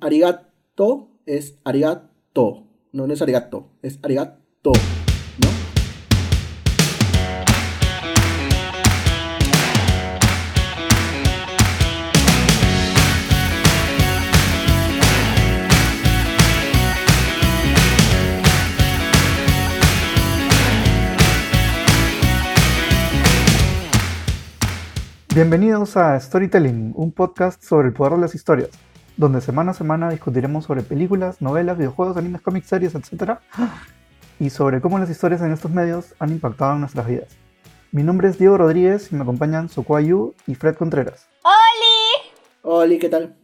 Arigato es arigato. No, no es arigato, es arigato. ¿No? Bienvenidos a Storytelling, un podcast sobre el poder de las historias, donde semana a semana discutiremos sobre películas, novelas, videojuegos, animes, cómics, series, etc. Y sobre cómo las historias en estos medios han impactado en nuestras vidas. Mi nombre es Diego Rodríguez y me acompañan Sokuayu y Fred Contreras. ¡Oli! Oli, ¿qué tal?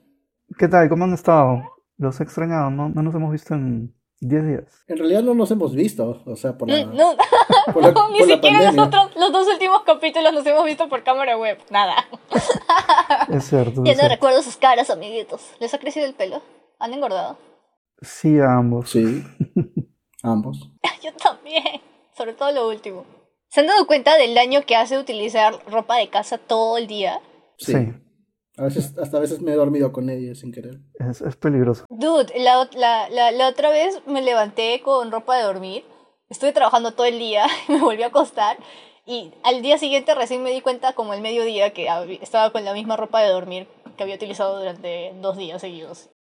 ¿Qué tal? ¿Cómo han estado? Los he extrañado, no, no nos hemos visto en 10 días. En realidad no nos hemos visto, o sea, por la, No, por la- no, ni por siquiera nosotros, los dos últimos capítulos nos hemos visto por cámara web. Nada. Es cierto. Ya es no cierto. recuerdo sus caras, amiguitos. ¿Les ha crecido el pelo? ¿Han engordado? Sí, a ambos. Sí, ambos. Yo también. Sobre todo lo último. ¿Se han dado cuenta del daño que hace utilizar ropa de casa todo el día? Sí. Sí, A veces, hasta a veces me he dormido con ella sin querer. es, es peligroso. Dude, la, la, la, la otra vez me levanté con ropa de dormir. Estuve trabajando todo el día, me volví a acostar. Y al día siguiente recién me di cuenta, como el mediodía, que estaba con la misma ropa de dormir que había utilizado durante dos días seguidos.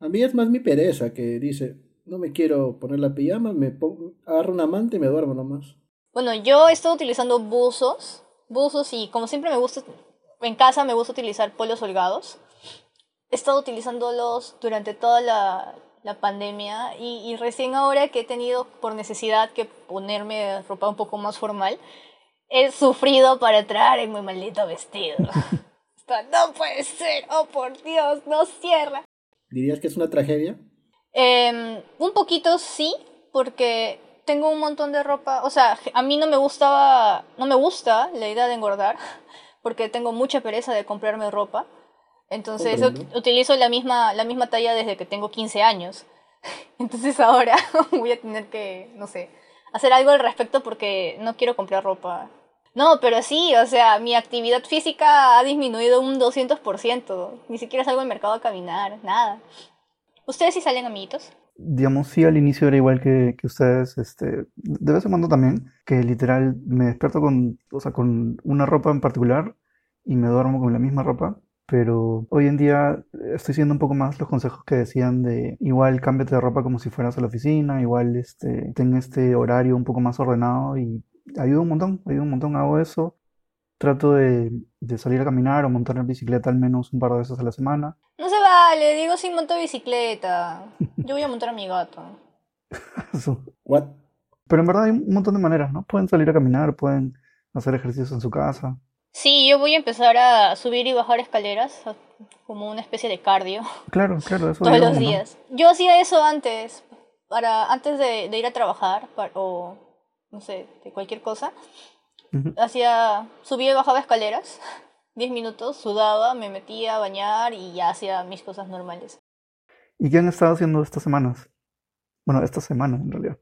A mí es más mi pereza que dice, no me quiero poner la pijama, me pongo, agarro una manta y me duermo nomás. Bueno, yo he estado utilizando buzos. Buzos y como siempre me gusta, en casa me gusta utilizar polos holgados. He estado utilizándolos durante toda la, la pandemia y, y recién ahora que he tenido por necesidad que ponerme ropa un poco más formal, he sufrido para entrar en mi maldito vestido. Esto no puede ser, oh por Dios, no cierra. ¿Dirías que es una tragedia? Em, un poquito sí, porque tengo un montón de ropa. O sea, a mí no me gustaba, no me gusta la idea de engordar, porque tengo mucha pereza de comprarme ropa. Entonces Comprendo. utilizo la misma, la misma talla desde que tengo 15 años. Entonces ahora voy a tener que, no sé, hacer algo al respecto porque no quiero comprar ropa. No, pero sí, o sea, mi actividad física ha disminuido un 200%. Ni siquiera salgo al mercado a caminar, nada. ¿Ustedes sí salen, amiguitos? Digamos, sí, al inicio era igual que, que ustedes, este, de vez en cuando también, que literal me despierto con, o sea, con una ropa en particular y me duermo con la misma ropa, pero hoy en día estoy siguiendo un poco más los consejos que decían de igual cámbiate de ropa como si fueras a la oficina, igual este, ten este horario un poco más ordenado y ayuda un montón, ayuda un montón, hago eso. Trato de, de salir a caminar o montar en bicicleta al menos un par de veces a la semana. No vale, digo sin monto bicicleta. Yo voy a montar a mi gato. ¿What? Pero en verdad hay un montón de maneras, ¿no? Pueden salir a caminar, pueden hacer ejercicios en su casa. Sí, yo voy a empezar a subir y bajar escaleras, como una especie de cardio, Claro, claro, eso todos digamos, los ¿no? días. Yo hacía eso antes, para antes de, de ir a trabajar, pa- o no sé, de cualquier cosa. Ujú. Hacía, subía y bajaba escaleras, 10 minutos, sudaba, me metía a bañar y ya hacía mis cosas normales. ¿Y qué han estado haciendo estas semanas? Bueno, esta semana en realidad.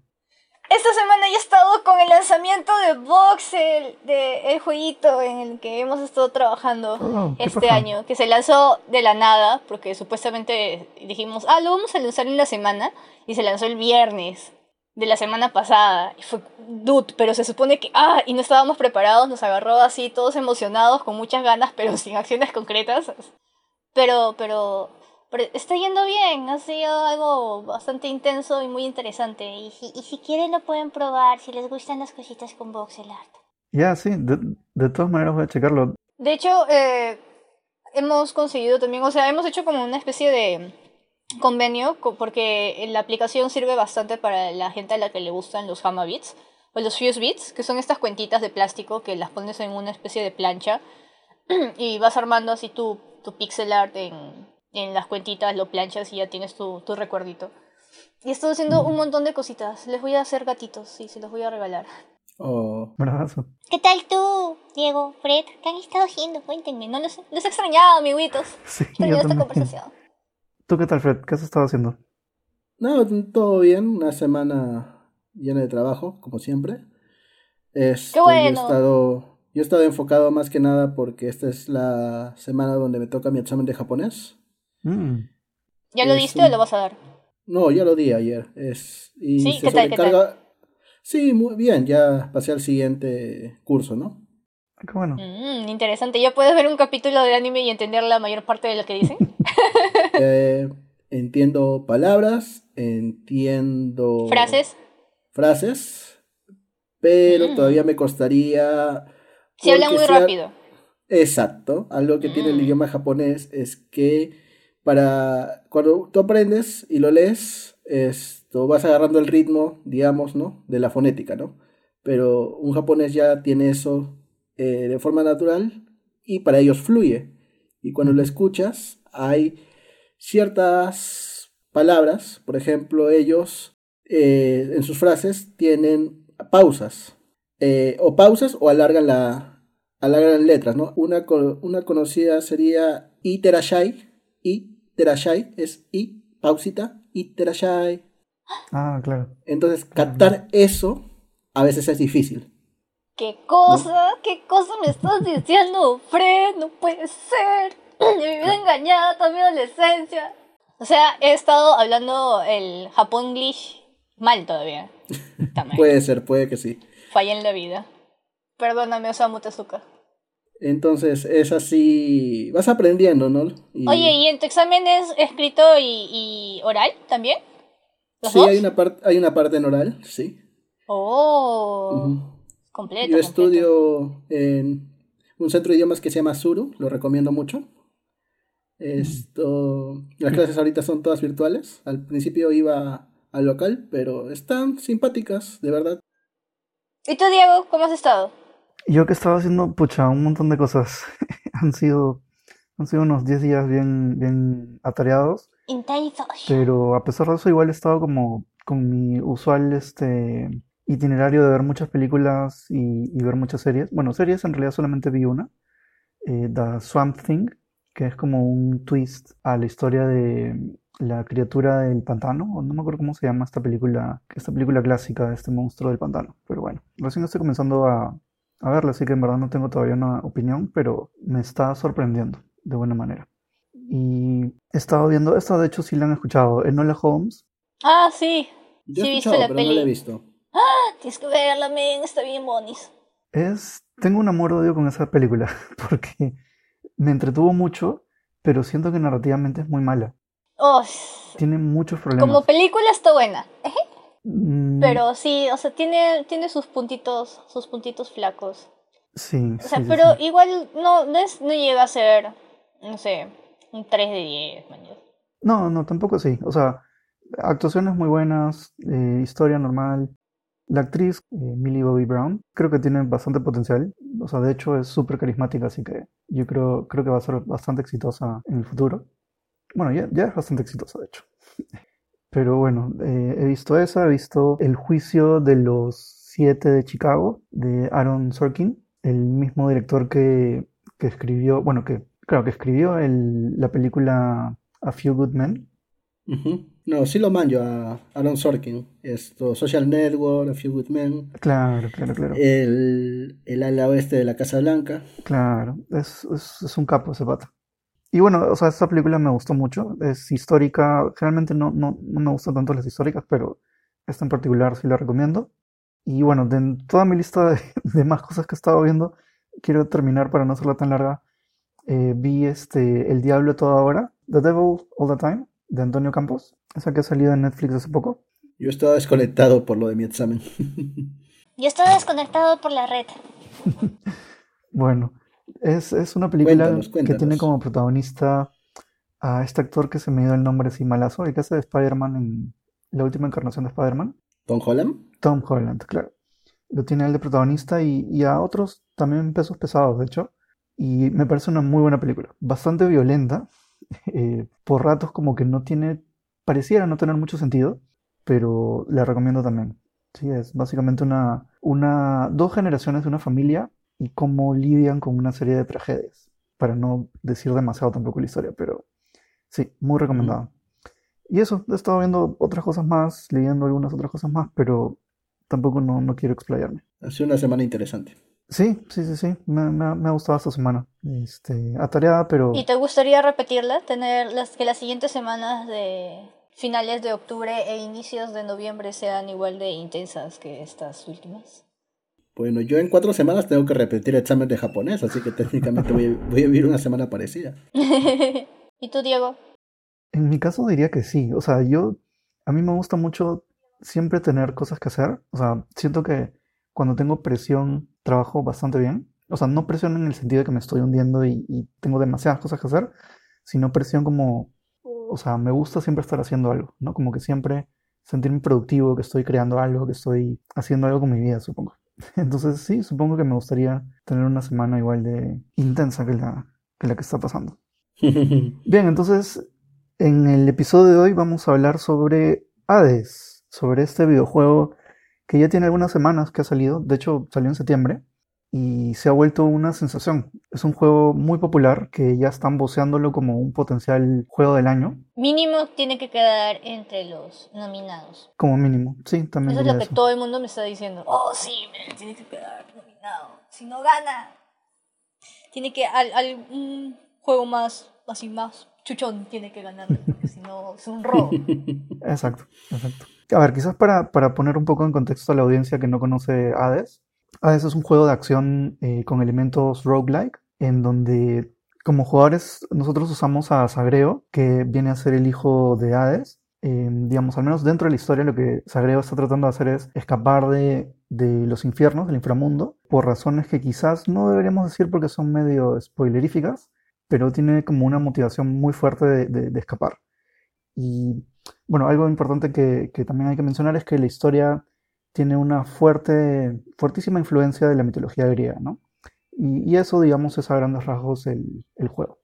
Esta semana ya he estado con el lanzamiento de Voxel, de el jueguito en el que hemos estado trabajando Oh, este paja. año, que se lanzó de la nada, porque supuestamente dijimos, ah, lo vamos a lanzar en la semana, y se lanzó el viernes de la semana pasada. Y fue, dude, pero se supone que, ah, y no estábamos preparados, nos agarró así, todos emocionados, con muchas ganas, pero sin acciones concretas. Pero, pero, pero está yendo bien, ha sido algo bastante intenso y muy interesante. Y si, y si quieren lo pueden probar, si les gustan las cositas con voxel art. Ya, sí, de, de todas maneras voy a checarlo. De hecho, eh, hemos conseguido también, o sea, hemos hecho como una especie de convenio, co- porque la aplicación sirve bastante para la gente a la que le gustan los Hama Beats o los Fuse Beats, que son estas cuentitas de plástico que las pones en una especie de plancha y vas armando así tu, tu pixel art en, en las cuentitas, lo planchas y ya tienes tu, tu recuerdito. Y estoy haciendo un montón de cositas. Les voy a hacer gatitos y se los voy a regalar. Oh, Bravazo. ¿Qué tal tú, Diego, Fred? ¿Qué han estado haciendo? Cuéntenme, no los, los he extrañado, amiguitos. Sí, Extraño yo esta también. conversación. ¿Tú qué tal, Fred? ¿Qué has estado haciendo? No, todo bien, una semana llena de trabajo, como siempre. Este, bueno. Yo he estado, yo he estado enfocado más que nada porque esta es la semana donde me toca mi examen de japonés. Mm, ¿Ya lo Es diste o lo vas a dar? No, ya lo di ayer. Es, y Sí, se ¿qué tal, qué sobrecarga- Sí, muy bien, ya pasé al siguiente curso, ¿no? Qué bueno. Mm, interesante. ¿Ya puedes ver un capítulo del anime y entender la mayor parte de lo que dicen? Eh, entiendo palabras, entiendo ¿Frases? frases, pero Mm. todavía me costaría... Si hablan porque muy sea- rápido. Exacto, algo que tiene el Mm. idioma japonés es que para cuando tú aprendes y lo lees, esto vas agarrando el ritmo, digamos, ¿no? De la fonética, ¿no? Pero un japonés ya tiene eso eh, de forma natural y para ellos fluye. Y cuando lo escuchas, hay ciertas palabras, por ejemplo, ellos eh, en sus frases tienen pausas, eh, o pausas o alargan la, alargan letras, ¿no? Una, una conocida sería iterashai, iterashai es i, pausita, iterashai. Ah, claro. Entonces, captar eso a veces es difícil. ¿Qué cosa? ¿Qué cosa me estás diciendo, Fred? No puede ser. He vivido engañada toda mi adolescencia. O sea, he estado hablando el Japón-English mal todavía. También. Puede ser, puede que sí. Fallé en la vida. Perdóname, Osamu Tezuka. Entonces, es así, vas aprendiendo, ¿no? Y- Oye, ¿y en tu examen es escrito y, y oral también? ¿Los sí, dos? hay una, parte hay una parte en oral, sí. Oh, Ujú. completo. Yo completo. estudio en un centro de idiomas que se llama Suru, lo recomiendo mucho. Esto, las clases ahorita son todas virtuales. Al principio iba al local, pero están simpáticas, de verdad. ¿Y tú, Diego, cómo has estado? Yo que estaba haciendo, pucha, un montón de cosas. Han sido, han sido unos 10 días bien, bien atareados, Intenso. pero a pesar de eso igual he estado como con mi usual este itinerario de ver muchas películas y, y ver muchas series. Bueno, series en realidad solamente vi una, eh, The Swamp Thing, que es como un twist a la historia de la criatura del pantano, o no me acuerdo cómo se llama esta película, esta película clásica de este monstruo del pantano. Pero bueno, recién estoy comenzando a, a verla, así que en verdad no tengo todavía una opinión, pero me está sorprendiendo de buena manera. Y he estado viendo, esta de hecho sí la han escuchado, Enola Holmes. Ah, sí. Yo Sí, he visto escuchado, la pero no la he visto. Tienes que verla, men. Está bien, bonis. Es, tengo un amor-odio con esa película, porque me entretuvo mucho, pero siento que narrativamente es muy mala. Oh, Tiene muchos problemas. como película está buena. Mm, Pero sí, o sea, tiene, tiene sus puntitos, sus puntitos flacos. sí, O sea, sí, sí, pero sí. igual no, no, es, no llega a ser, no sé, un 3 de 10, man. No, no, tampoco así. O sea, actuaciones muy buenas, eh, historia normal. La actriz, eh, Millie Bobby Brown, creo que tiene bastante potencial. O sea, de hecho es súper carismática, así que yo creo, creo que va a ser bastante exitosa en el futuro. Bueno, ya, ya es bastante exitosa, de hecho. Pero bueno, eh, he visto esa, he visto El juicio de los siete de Chicago, de Aaron Sorkin, el mismo director que, que escribió, bueno, que, claro, que escribió el- la película A Few Good Men. Ujú. No, sí lo manjo a Aaron Sorkin. Esto, Social Network, A Few Good Men, Claro, claro, claro. el, el ala oeste de la Casa Blanca. Claro, es, es, es un capo ese pata. Y bueno, o sea, esta película me gustó mucho. Es histórica. Generalmente no, no, no me gustan tanto las históricas, pero esta en particular sí la recomiendo. Y bueno, de toda mi lista de, de más cosas que he estado viendo, quiero terminar para no hacerla tan larga. Eh, vi este El Diablo toda hora, The Devil All the Time, de Antonio Campos. Esa que ha salido en Netflix hace poco. Yo estaba desconectado por lo de mi examen. Yo estoy desconectado por la red. Bueno, es, es una película Cuéntanos, que tiene como protagonista a este actor que se me dio el nombre así malazo, el que hace de Spider-Man en la última encarnación de Spider-Man, Tom Holland. Tom Holland, claro. Lo tiene él de protagonista y, y a otros también pesos pesados, de hecho. Y me parece una muy buena película, bastante violenta, eh, por ratos como que no tiene, pareciera no tener mucho sentido, pero la recomiendo también. Sí, es básicamente una, una, dos generaciones de una familia y cómo lidian con una serie de tragedias, para no decir demasiado tampoco la historia, pero sí, muy recomendado. Y eso, he estado viendo otras cosas más, leyendo algunas otras cosas más, pero tampoco no, no quiero explayarme. Ha sido una semana interesante. Sí, sí, sí, sí. Me, me, me ha gustado esta semana. Este, atareada, pero. ¿Y te gustaría repetirla? Tener las, que las siguientes semanas de finales de octubre e inicios de noviembre sean igual de intensas que estas últimas. Bueno, yo en cuatro semanas tengo que repetir el examen de japonés, así que técnicamente voy, voy a vivir una semana parecida. ¿Y tú, Diego? En mi caso diría que sí. O sea, yo. A mí me gusta mucho siempre tener cosas que hacer. O sea, siento que cuando tengo presión trabajo bastante bien. O sea, no presión en el sentido de que me estoy hundiendo y, y tengo demasiadas cosas que hacer, sino presión como. O sea, me gusta siempre estar haciendo algo, ¿no? Como que siempre sentirme productivo, que estoy creando algo, que estoy haciendo algo con mi vida, supongo. Entonces sí, supongo que me gustaría tener una semana igual de intensa que la que, la que está pasando. Bien, entonces en el episodio de hoy vamos a hablar sobre Hades, sobre este videojuego que ya tiene algunas semanas que ha salido, de hecho salió en septiembre, y se ha vuelto una sensación. Es un juego muy popular que ya están voceándolo como un potencial juego del año. Mínimo tiene que quedar entre los nominados. Como mínimo, sí, también. Eso es lo que eso. todo el mundo me está diciendo. Oh, sí, man, tiene que quedar nominado. Si no gana, tiene que al, al- un juego más, así más chuchón tiene que ganar, porque si no es un robo. Exacto, exacto. A ver, quizás para, para poner un poco en contexto a la audiencia que no conoce Hades, Hades es un juego de acción eh, con elementos roguelike, en donde como jugadores nosotros usamos a Sagreo, que viene a ser el hijo de Hades. Eh, digamos, al menos dentro de la historia lo que Sagreo está tratando de hacer es escapar de, de los infiernos, del inframundo, por razones que quizás no deberíamos decir porque son medio spoileríficas, pero tiene como una motivación muy fuerte de- de escapar. Y bueno, algo importante que, que también hay que mencionar es que la historia tiene una fuerte, fuertísima influencia de la mitología griega, ¿no? Y, eso, digamos, es a grandes rasgos el, el juego.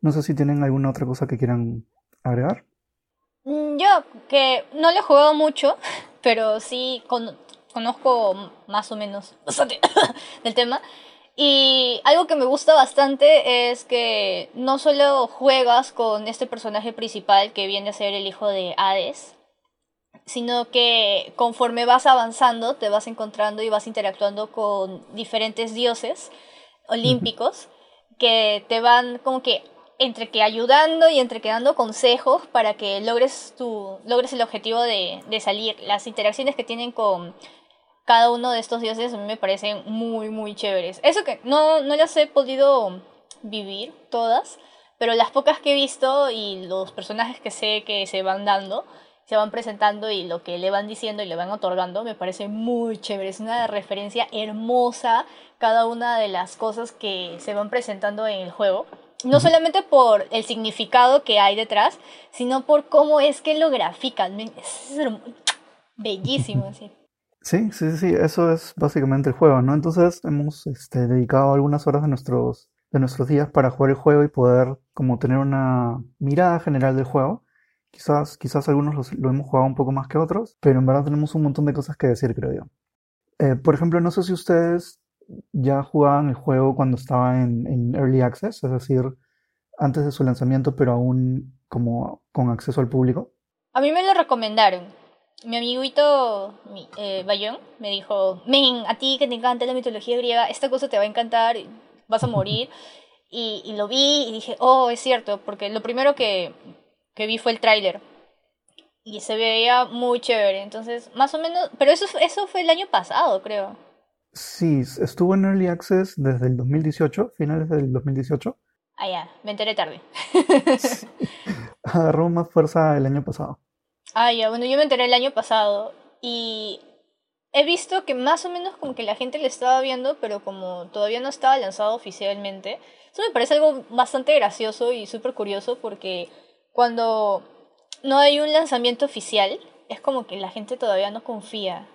No sé si tienen alguna otra cosa que quieran agregar. Mm, Yo, que no lo he jugado mucho, pero sí con- conozco más o menos bastante del tema. Y algo que me gusta bastante es que no solo juegas con este personaje principal que viene a ser el hijo de Hades, sino que conforme vas avanzando te vas encontrando y vas interactuando con diferentes dioses olímpicos que te van como que entre que ayudando y entre que dando consejos para que logres tu logres el objetivo de, de salir. Las interacciones que tienen con cada uno de estos dioses a mí me parecen muy muy chéveres. Eso que no, no las he podido vivir todas, pero las pocas que he visto y los personajes que sé que se van dando, se van presentando y lo que le van diciendo y le van otorgando me parece muy chévere. Es una referencia hermosa cada una de las cosas que se van presentando en el juego. No solamente por el significado que hay detrás, sino por cómo es que lo grafican. Es bellísimo, sí. Sí, sí, sí, eso es básicamente el juego, ¿no? Entonces hemos este, dedicado algunas horas de nuestros, de nuestros días para jugar el juego y poder como tener una mirada general del juego. Quizás, quizás algunos lo hemos jugado un poco más que otros, pero en verdad tenemos un montón de cosas que decir, creo yo. Eh, por ejemplo, no sé si ustedes ya jugaban el juego cuando estaba en, en Early Access, es decir, antes de su lanzamiento, pero aún como con acceso al público. A mí me lo recomendaron. Mi amiguito mi, eh, Bayón me dijo, men, a ti que te encanta la mitología griega, esta cosa te va a encantar, vas a morir. Y, y lo vi y dije, oh, es cierto, porque lo primero que, que vi fue el tráiler. Y se veía muy chévere, entonces, más o menos, pero eso, eso fue el año pasado, creo. Sí, estuvo en Early Access desde el 2018, finales del 2018. Ah, ya, me enteré tarde. Agarró más fuerza el año pasado. Ah, ya, bueno, yo me enteré el año pasado y he visto que más o menos como que la gente le estaba viendo, pero como todavía no estaba lanzado oficialmente. Eso me parece algo bastante gracioso y súper curioso porque cuando no hay un lanzamiento oficial, es como que la gente todavía no confía.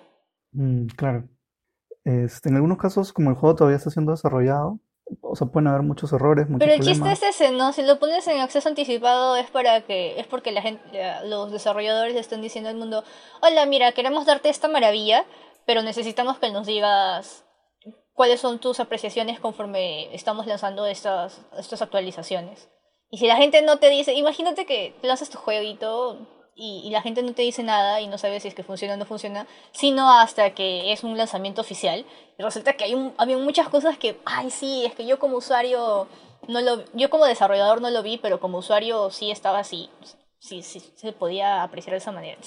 Mm, claro. Este, en algunos casos, como el juego todavía está siendo desarrollado, o sea, pueden haber muchos errores, muchos Pero el chiste problemas. es ese, ¿no? Si lo pones en acceso anticipado es para que es porque la gente, los desarrolladores están diciendo al mundo, hola, mira, queremos darte esta maravilla, pero necesitamos que nos digas cuáles son tus apreciaciones conforme estamos lanzando estas, estas actualizaciones. Y si la gente no te dice, imagínate que lanzas tu jueguito y, la gente no te dice nada y no sabe si es que funciona o no funciona, sino hasta que es un lanzamiento oficial. Y resulta que hay había muchas cosas que, ay, sí, es que yo como usuario, no lo, yo como desarrollador no lo vi, pero como usuario sí estaba así. Sí, sí, se podía apreciar de esa manera.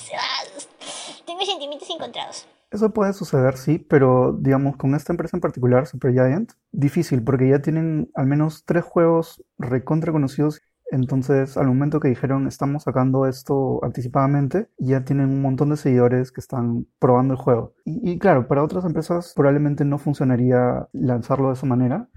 Tengo sentimientos encontrados. Eso puede suceder, sí, pero digamos con esta empresa en particular, Supergiant, difícil porque ya tienen al menos tres juegos recontra conocidos entonces, al momento que dijeron estamos sacando esto anticipadamente, ya tienen un montón de seguidores que están probando el juego. Y, claro, para otras empresas probablemente no funcionaría lanzarlo de esa manera.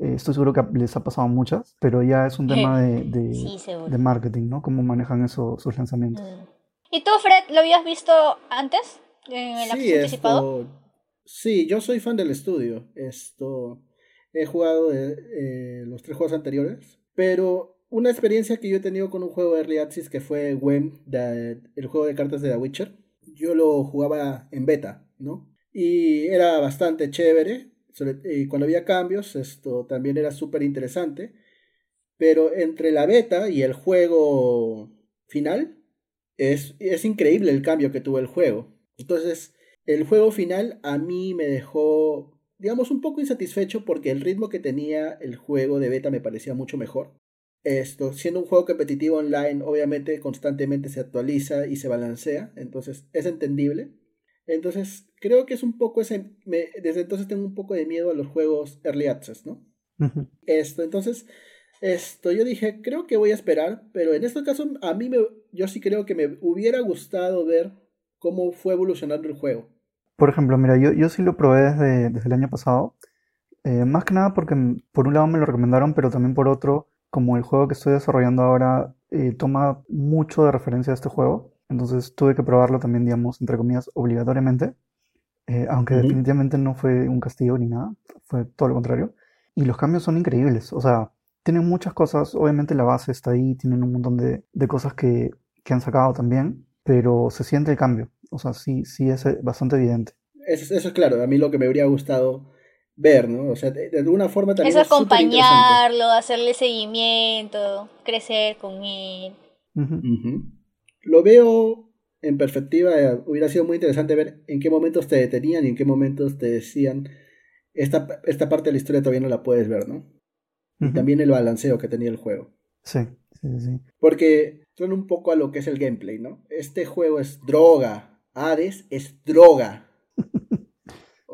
Eh, estoy seguro que les ha pasado a muchas, pero ya es un tema de, de, marketing, ¿no? Cómo manejan eso, sus lanzamientos. Mm. ¿Y tú, Fred, lo habías visto antes? ¿En el sí, anticipado? sí, yo soy fan del estudio. Esto he jugado eh, eh, los tres juegos anteriores, pero una experiencia que yo he tenido con un juego de Early que fue WEM, el juego de cartas de The Witcher. Yo lo jugaba en beta, ¿no? Y era bastante chévere. Y cuando había cambios, esto también era súper interesante. Pero entre la beta y el juego final, es, es increíble el cambio que tuvo el juego. Entonces, el juego final a mí me dejó, digamos, un poco insatisfecho porque el ritmo que tenía el juego de beta me parecía mucho mejor. Esto, siendo un juego competitivo online, obviamente constantemente se actualiza y se balancea, entonces es entendible. Entonces, creo que es un poco ese. desde entonces tengo un poco de miedo a los juegos early access, ¿no? Esto, entonces, esto, yo dije, creo que voy a esperar, pero en este caso, a mí me, yo sí creo que me hubiera gustado ver cómo fue evolucionando el juego. Por ejemplo, mira, yo, yo sí lo probé desde, desde el año pasado. Eh, más que nada porque por un lado me lo recomendaron, pero también por otro como el juego que estoy desarrollando ahora eh, toma mucho de referencia a este juego, entonces tuve que probarlo también, digamos, entre comillas, obligatoriamente, eh, aunque definitivamente no fue un castigo ni nada, fue todo lo contrario. Y los cambios son increíbles, o sea, tienen muchas cosas, obviamente la base está ahí, tienen un montón de, cosas que, que, han sacado también, pero se siente el cambio, o sea, sí, sí es bastante evidente. Eso, eso es claro, a mí lo que me habría gustado ver, ¿no? O sea, de, alguna forma también. Es acompañarlo, hacerle seguimiento, crecer con él. Lo veo en perspectiva, eh, hubiera sido muy interesante ver en qué momentos te detenían y en qué momentos te decían, esta, esta parte de la historia todavía no la puedes ver, ¿no? Y también el balanceo que tenía el juego. Sí, sí, sí. Porque suena un poco a lo que es el gameplay, ¿no? Este juego es droga. Hades es droga.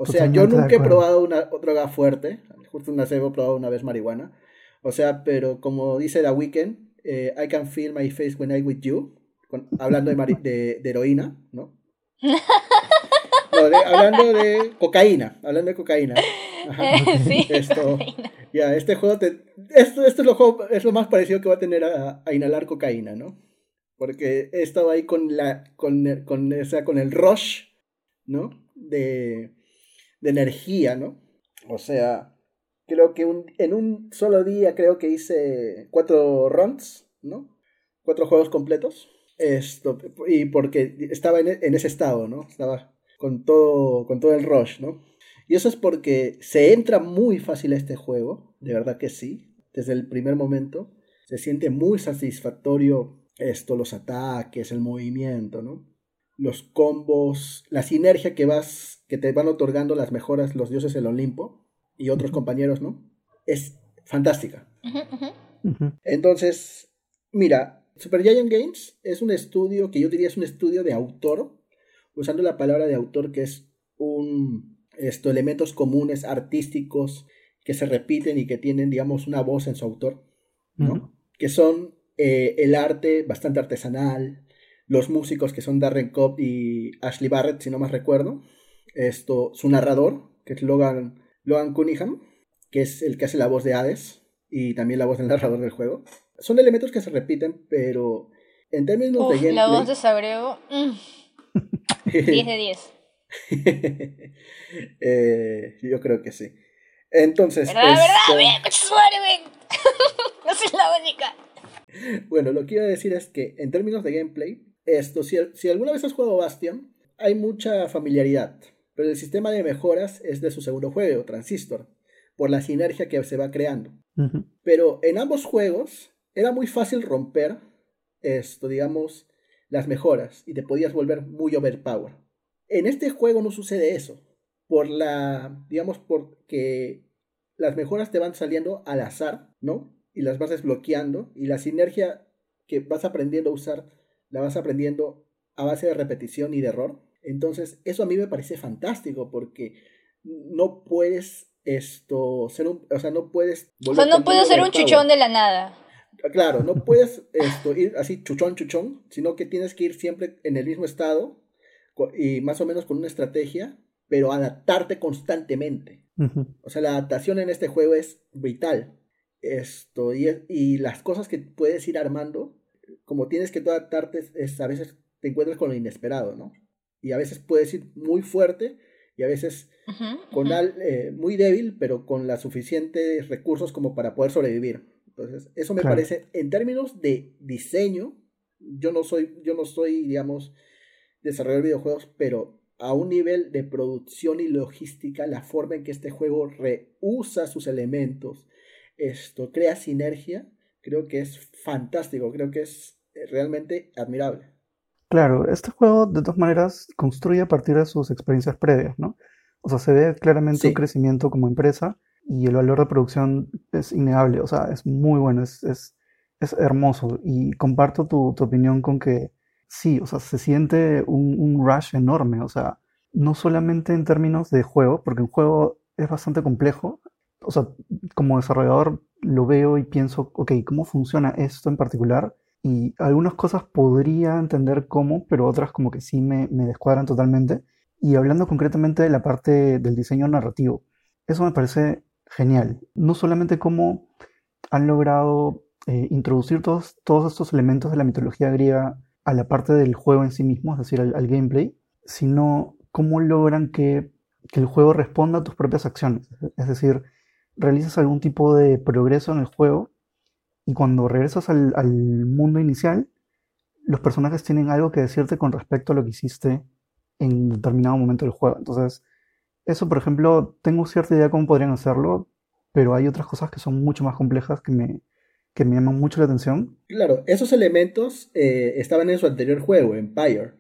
O sea, yo nunca he probado una droga fuerte. Justo una vez he probado una vez marihuana. O sea, pero como dice The Weeknd, eh, I can feel my face when I'm with you. hablando de, de, heroína, ¿no? hablando de cocaína. Hablando de cocaína. sí, esto, ya, este juego esto, esto es, lo es lo más parecido que va a tener a, inhalar cocaína, ¿no? Porque he estado ahí con la con, con, o sea, con el rush, ¿no? De, de energía, ¿no? O sea, creo que en un solo día creo que hice cuatro runs, ¿no? Cuatro juegos completos. Esto, y porque estaba en, ese estado, ¿no? Estaba con todo, con todo el rush, ¿no? Y eso es porque se entra muy fácil a este juego, de verdad que sí, desde el primer momento. Se siente muy satisfactorio esto, los ataques, el movimiento, ¿no? Los combos, la sinergia que vas que te van otorgando las mejoras los dioses del Olimpo y otros compañeros, ¿no? Es fantástica. Entonces, mira, Super Giant Games es un estudio que yo diría es un estudio de autor, usando la palabra de autor que es un esto, elementos comunes artísticos que se repiten y que tienen, digamos, una voz en su autor, ¿no? Que son eh, el arte bastante artesanal, los músicos que son Darren Cobb y Ashley Barrett, si no más recuerdo, esto, su narrador, que es Logan, Logan Cunningham, que es el que hace la voz de Hades y también la voz del narrador del juego. Son elementos que se repiten, pero en términos de gameplay... La voz de Sabreo... 10 mm, de 10. eh, yo creo que sí. Entonces... ¿Verdad, esto... verdad? no soy la única. Bueno, lo que iba a decir es que en términos de gameplay, esto, si, si alguna vez has jugado Bastion, hay mucha familiaridad pero el sistema de mejoras es de su segundo juego, Transistor, por la sinergia que se va creando. Pero en ambos juegos era muy fácil romper esto, digamos, las mejoras y te podías volver muy overpower. En este juego no sucede eso. Por la, digamos, porque las mejoras te van saliendo al azar, ¿no? Y las vas desbloqueando y la sinergia que vas aprendiendo a usar, la vas aprendiendo a base de repetición y de error. Entonces, eso a mí me parece fantástico porque no puedes esto ser un, o sea, no puedes o sea, no puedes ser un chuchón de la nada. Claro, no puedes esto, ir así chuchón, chuchón, sino que tienes que ir siempre en el mismo estado y más o menos con una estrategia, pero adaptarte constantemente. O sea, la adaptación en este juego es vital. Esto, y, y, las cosas que puedes ir armando, como tienes que adaptarte, es, a veces te encuentras con lo inesperado, ¿no? Y a veces puedes ir muy fuerte y a veces con Al, eh, muy débil, pero con las suficientes recursos como para poder sobrevivir. Entonces, eso me parece, en términos de diseño, yo no soy, yo no soy, digamos, desarrollador de videojuegos, pero a un nivel de producción y logística, la forma en que este juego reusa sus elementos, esto crea sinergia, creo que es fantástico, creo que es realmente admirable. Claro, este juego de todas maneras construye a partir de sus experiencias previas, ¿no? O sea, se ve claramente un crecimiento como empresa y el valor de producción es innegable, o sea, es muy bueno, es, es, es hermoso y comparto tu, tu, opinión con que sí, o sea, se siente un, un, rush enorme, o sea, no solamente en términos de juego, porque un juego es bastante complejo, o sea, como desarrollador lo veo y pienso, ok, ¿cómo funciona esto en particular? Y algunas cosas podría entender cómo, pero otras como que sí me, me descuadran totalmente. Y hablando concretamente de la parte del diseño narrativo, eso me parece genial. No solamente cómo han logrado eh, introducir todos, todos estos elementos de la mitología griega a la parte del juego en sí mismo, es decir, al, gameplay, sino cómo logran que, que, el juego responda a tus propias acciones. Es decir, realizas algún tipo de progreso en el juego y cuando regresas al, mundo inicial, los personajes tienen algo que decirte con respecto a lo que hiciste en determinado momento del juego. Entonces, eso, por ejemplo, tengo cierta idea de cómo podrían hacerlo, pero hay otras cosas que son mucho más complejas que me, que me llaman mucho la atención. Claro, esos elementos eh, estaban en su anterior juego, Empire,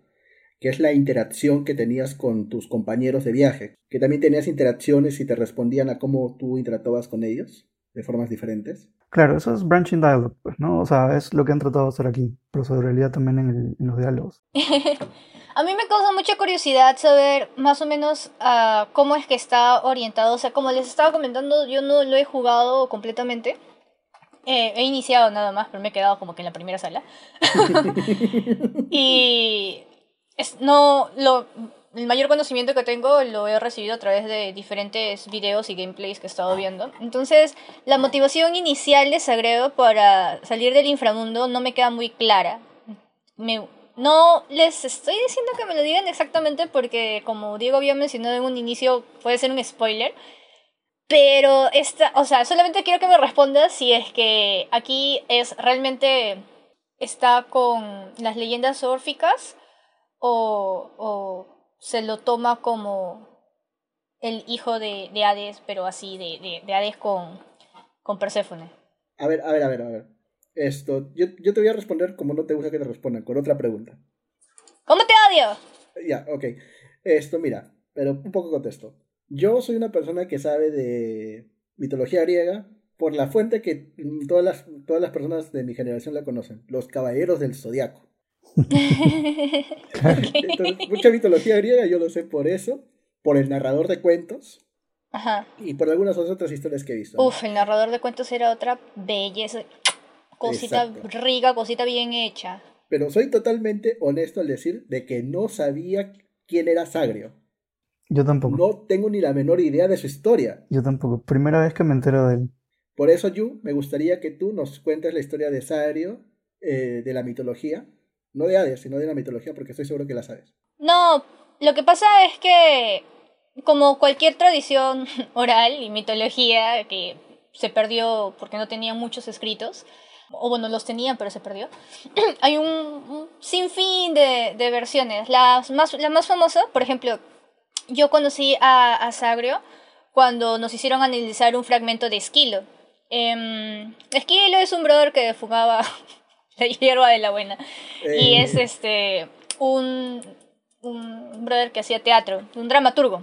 que es la interacción que tenías con tus compañeros de viaje, que también tenías interacciones y te respondían a cómo tú interactuabas con ellos de formas diferentes. Claro, eso es branching dialogue, pues, ¿no? O sea, es lo que han tratado de hacer aquí, pero sobre realidad también en, en los diálogos. A mí me causa mucha curiosidad saber más o menos uh, cómo es que está orientado. O sea, como les estaba comentando, yo no lo he jugado completamente. Eh, he iniciado nada más, pero me he quedado como que en la primera sala. y es, no lo el mayor conocimiento que tengo lo he recibido a través de diferentes videos y gameplays que he estado viendo. Entonces, la motivación inicial de Sagredo para salir del inframundo no me queda muy clara. Me, no les estoy diciendo que me lo digan exactamente porque, como Diego había mencionado en un inicio, puede ser un spoiler. Pero, esta, o sea, solamente quiero que me respondas si es que aquí es realmente está con las leyendas órficas o, o se lo toma como el hijo de, de Hades, pero así, de, de, de Hades con, con Perséfone. A ver, a ver, a ver, a ver. Esto, yo, yo te voy a responder como no te gusta que te respondan, con otra pregunta. ¿Cómo te odio? Ya, ok. Esto, mira, pero un poco contesto. Yo soy una persona que sabe de mitología griega por la fuente que todas las, todas las personas de mi generación la conocen, los caballeros del zodiaco. Entonces, mucha mitología griega, yo lo sé por eso, por el narrador de cuentos. Ajá. Y por algunas otras historias que he visto. Uf, el narrador de cuentos era otra belleza. Cosita rica, cosita bien hecha. Pero soy totalmente honesto al decir de que no sabía quién era Sagrio. Yo tampoco. No tengo ni la menor idea de su historia. Yo tampoco. Primera vez que me entero de él. Por eso, Yu, me gustaría que tú nos cuentes la historia de Sagrio, eh, de la mitología. No de Hades, sino de la mitología, porque estoy seguro que la sabes. No, lo que pasa es que, como cualquier tradición oral y mitología que se perdió porque no tenía muchos escritos, o bueno, los tenían, pero se perdió. Hay un, sinfín de, de, versiones. Las más, la más famosa, por ejemplo, yo conocí a, a cuando nos hicieron analizar un fragmento de Esquilo. Eh, Esquilo es un brother que fumaba la hierba de la buena. Y Eh, es este un, un brother que hacía teatro, un dramaturgo.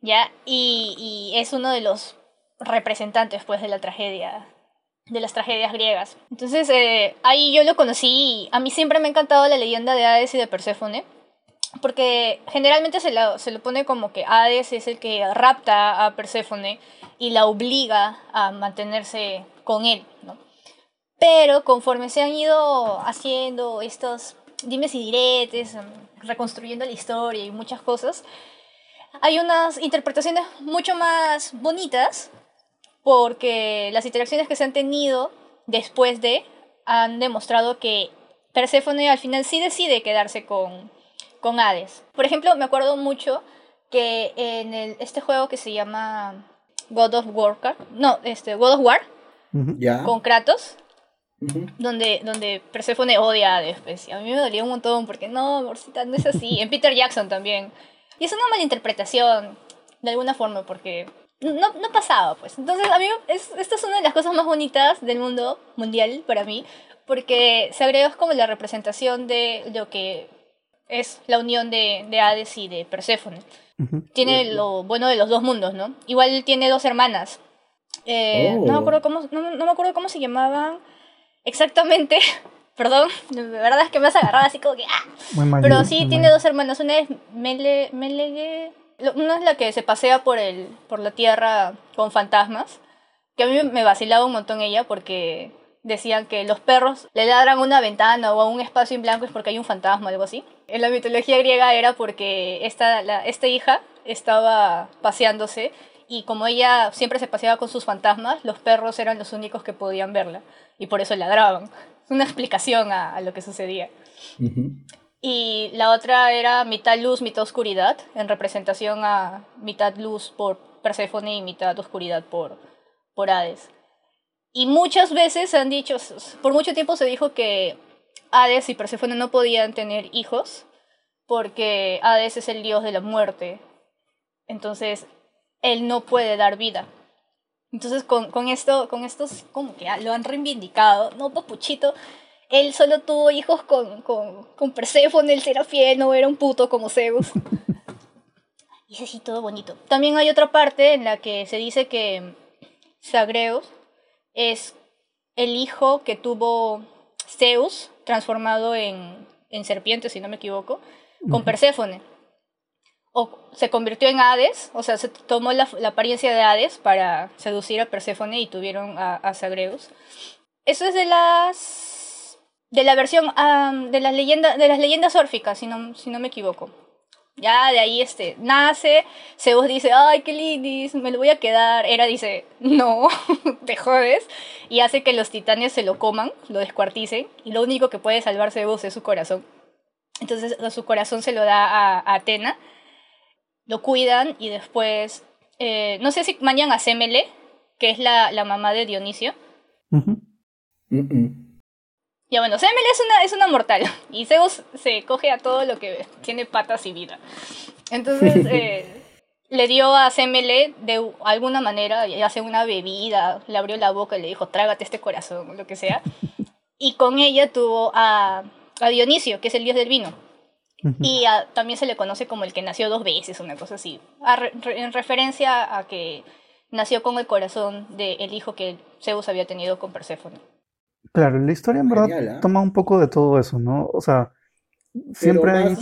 ¿ya? Y, y es uno de los representantes, pues, de la tragedia, de las tragedias griegas. Entonces, eh, ahí yo lo conocí y a mí siempre me ha encantado la leyenda de Hades y de Perséfone, porque generalmente se lo, se lo pone como que Hades es el que rapta a Perséfone y la obliga a mantenerse con él, ¿no? Pero conforme se han ido haciendo estos dimes y diretes, reconstruyendo la historia y muchas cosas, hay unas interpretaciones mucho más bonitas porque las interacciones que se han tenido después de han demostrado que Perséfone al final sí decide quedarse con, con Hades. Por ejemplo, me acuerdo mucho que en el, este juego que se llama God of War, no, este, God of War. Ya. con Kratos, Ujú. donde, donde Perséfone odia a Hades, pues, y a mí me dolía un montón, porque no, amorcita, no es así. En Peter Jackson también. Y es una malinterpretación, de alguna forma, porque no, no pasaba, pues. Entonces, a mí, es, esta es una de las cosas más bonitas del mundo mundial para mí, porque Sagreo es como la representación de lo que es la unión de, de Hades y de Perséfone. Ujú. Tiene lo bueno de los dos mundos, ¿no? Igual tiene dos hermanas. Eh, no, me Oh. acuerdo cómo, no, no me acuerdo cómo se llamaban exactamente. Perdón, de verdad es que me has agarrado así como que... ¡ah! Muy mal. Pero muy sí, mal. tiene dos hermanas. Una es Mele, Melege... lo- Una es la que se pasea por, el, por la tierra con fantasmas. Que a mí me vacilaba un montón ella porque decían que los perros le ladran a una ventana o a un espacio en blanco es porque hay un fantasma o algo así. En la mitología griega era porque esta, la, esta hija estaba paseándose y como ella siempre se paseaba con sus fantasmas, los perros eran los únicos que podían verla y por eso ladraban. Es una explicación a- a lo que sucedía. Y la otra era mitad luz, mitad oscuridad, en representación a mitad luz por Perséfone y mitad oscuridad por, por Hades. Y muchas veces se han dicho, por mucho tiempo se dijo que Hades y Perséfone no podían tener hijos porque Hades es el dios de la muerte. Entonces, él no puede dar vida. Entonces, con, con esto, con estos, como que lo han reivindicado. No, papuchito, él solo tuvo hijos con, con, con Perséfone, el serafín, no era un puto como Zeus. Y es así todo bonito. También hay otra parte en la que se dice que Zagreus es el hijo que tuvo Zeus transformado en, en serpiente, si no me equivoco, con. Perséfone. O se convirtió en Hades, o sea, se tomó la, apariencia de Hades para seducir a Perséfone y tuvieron a, a Zagreus. Eso es de las de la versión de las leyendas de las leyendas órficas, si no, si no me equivoco. Ya de ahí este nace, Zeus dice, "Ay, qué lindis, me lo voy a quedar." Hera dice, "No, te jodes." Y hace que los titanes se lo coman, lo descuarticen, y lo único que puede salvar Zeus es su corazón. Entonces su corazón se lo da a Atena, lo cuidan y después, eh, no sé si mandan a Semele, que es la, la mamá de Dionisio. Ujú. Mm-mm. Ya bueno, Semele es una, es una mortal y Zeus se coge a todo lo que tiene patas y vida. Entonces eh, le dio a Semele de alguna manera, sea una bebida, le abrió la boca y le dijo, trágate este corazón, lo que sea. Y con ella tuvo a, a Dionisio, que es el dios del vino. Y a- también se le conoce como el que nació dos veces, una cosa así. A re- re- en referencia a que nació con el corazón del hijo que Zeus había tenido con Perséfone. Claro, la historia en verdad Genial, ¿ah? toma un poco de todo eso, ¿no? O sea, siempre hay...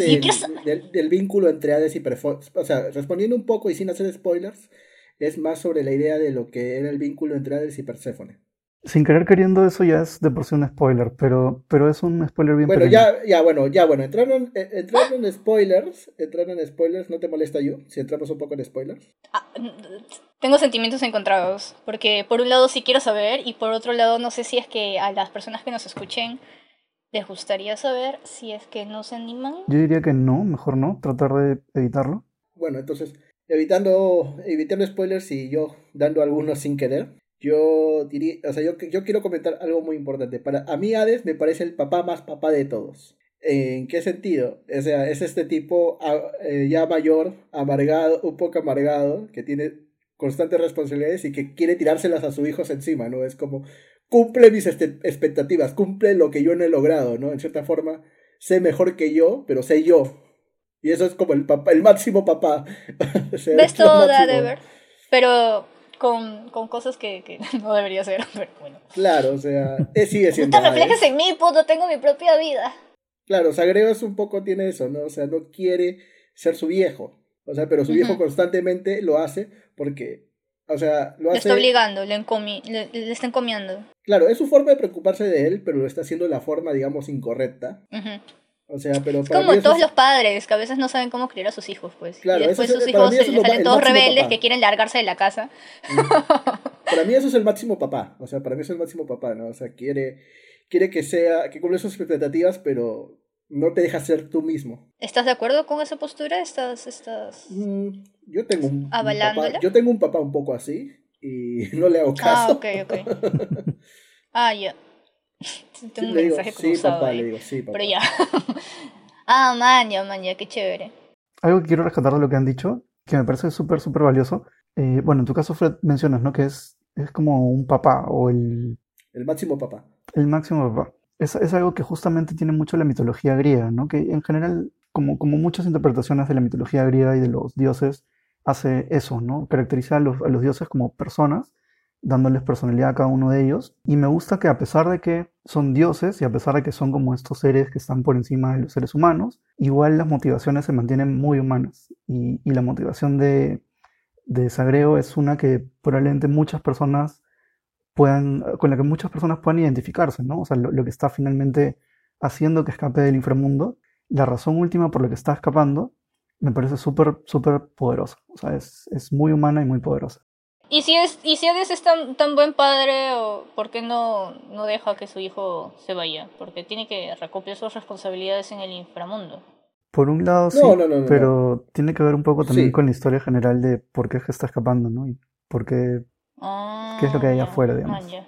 del, del vínculo entre Hades y Perséfone. O sea, respondiendo un poco y sin hacer spoilers, es más sobre la idea de lo que era el vínculo entre Hades y Perséfone. Sin querer queriendo eso ya es de por sí un spoiler, pero, pero es un spoiler bien Bueno, pequeño. ya, ya, bueno, ya, bueno, entraron, eh, entraron en spoilers, entraron en spoilers, ¿no te molesta yo? Si entramos un poco en spoilers. Ah, tengo sentimientos encontrados, porque por un lado sí quiero saber y por otro lado no sé si es que a las personas que nos escuchen les gustaría saber si es que no se animan. Yo diría que no, mejor no, tratar de evitarlo. Bueno, entonces, evitando, evitando spoilers y yo dando algunos sin querer, yo diría, o sea, yo, yo quiero comentar algo muy importante. Para a mí Hades me parece el papá más papá de todos. ¿En qué sentido? O sea, es este tipo ah, eh, ya mayor, amargado, un poco amargado, que tiene constantes responsabilidades y que quiere tirárselas a sus hijos encima, ¿no? Es como, cumple mis este, expectativas, cumple lo que yo no he logrado, ¿no? En cierta forma, sé mejor que yo, pero sé yo. Y eso es como el papá, el máximo papá. Ves todo pero con, con cosas que, que, no debería ser, pero bueno. Claro, o sea, eh, sigue siendo. No te reflejes en mí, puto, tengo mi propia vida. Claro, Sagreo es un poco tiene eso, ¿no? O sea, no quiere ser su viejo. O sea, pero su viejo constantemente lo hace porque, o sea, lo hace... Le está obligando, le, le, está encomiando. Claro, es su forma de preocuparse de él, pero lo está haciendo de la forma, digamos, incorrecta. O sea, pero para como todos los padres, que a veces no saben cómo criar a sus hijos, pues. Claro, y después sus hijos les salen todos rebeldes que quieren largarse de la casa. para mí eso es el máximo papá. O sea, para mí es el máximo papá, ¿no? O sea, quiere, quiere que sea, que cumpla sus expectativas, pero no te deja ser tú mismo. ¿Estás de acuerdo con esa postura? ¿Estás, estás mm, yo tengo un, papá, yo tengo un papá un poco así y no le hago caso. Ah, ok, ok. ah, ya. Tengo un mensaje sí, papá, le digo, sí, papá. Pero ya. ah, man, ya, man, ya, qué chévere. Algo que quiero rescatar de lo que han dicho, que me parece súper, súper valioso. Eh, bueno, en tu caso, Fred, mencionas, ¿no? Que es, es como un papá o el... El máximo papá. El máximo papá es, es, algo que justamente tiene mucho la mitología griega, ¿no? Que en general, como, como muchas interpretaciones de la mitología griega y de los dioses, hace eso, ¿no? Caracteriza a los, a los dioses como personas, dándoles personalidad a cada uno de ellos. Y me gusta que a pesar de que son dioses y a pesar de que son como estos seres que están por encima de los seres humanos, igual las motivaciones se mantienen muy humanas. Y, y la motivación de, de Sagreo es una que probablemente muchas personas puedan, con la que muchas personas puedan identificarse, ¿no? O sea, lo, que está finalmente haciendo que escape del inframundo, la razón última por la que está escapando, me parece súper, súper poderosa. O sea, es, es, muy humana y muy poderosa. ¿Y si, es, y si Hades es tan, tan buen padre, o ¿por qué no, no deja que su hijo se vaya? Porque tiene que recopilar sus responsabilidades en el inframundo. Por un lado sí, pero tiene que ver un poco también con la historia general de por qué es que está escapando, ¿no? Y por qué ¿Qué es lo que hay afuera, digamos? Ah,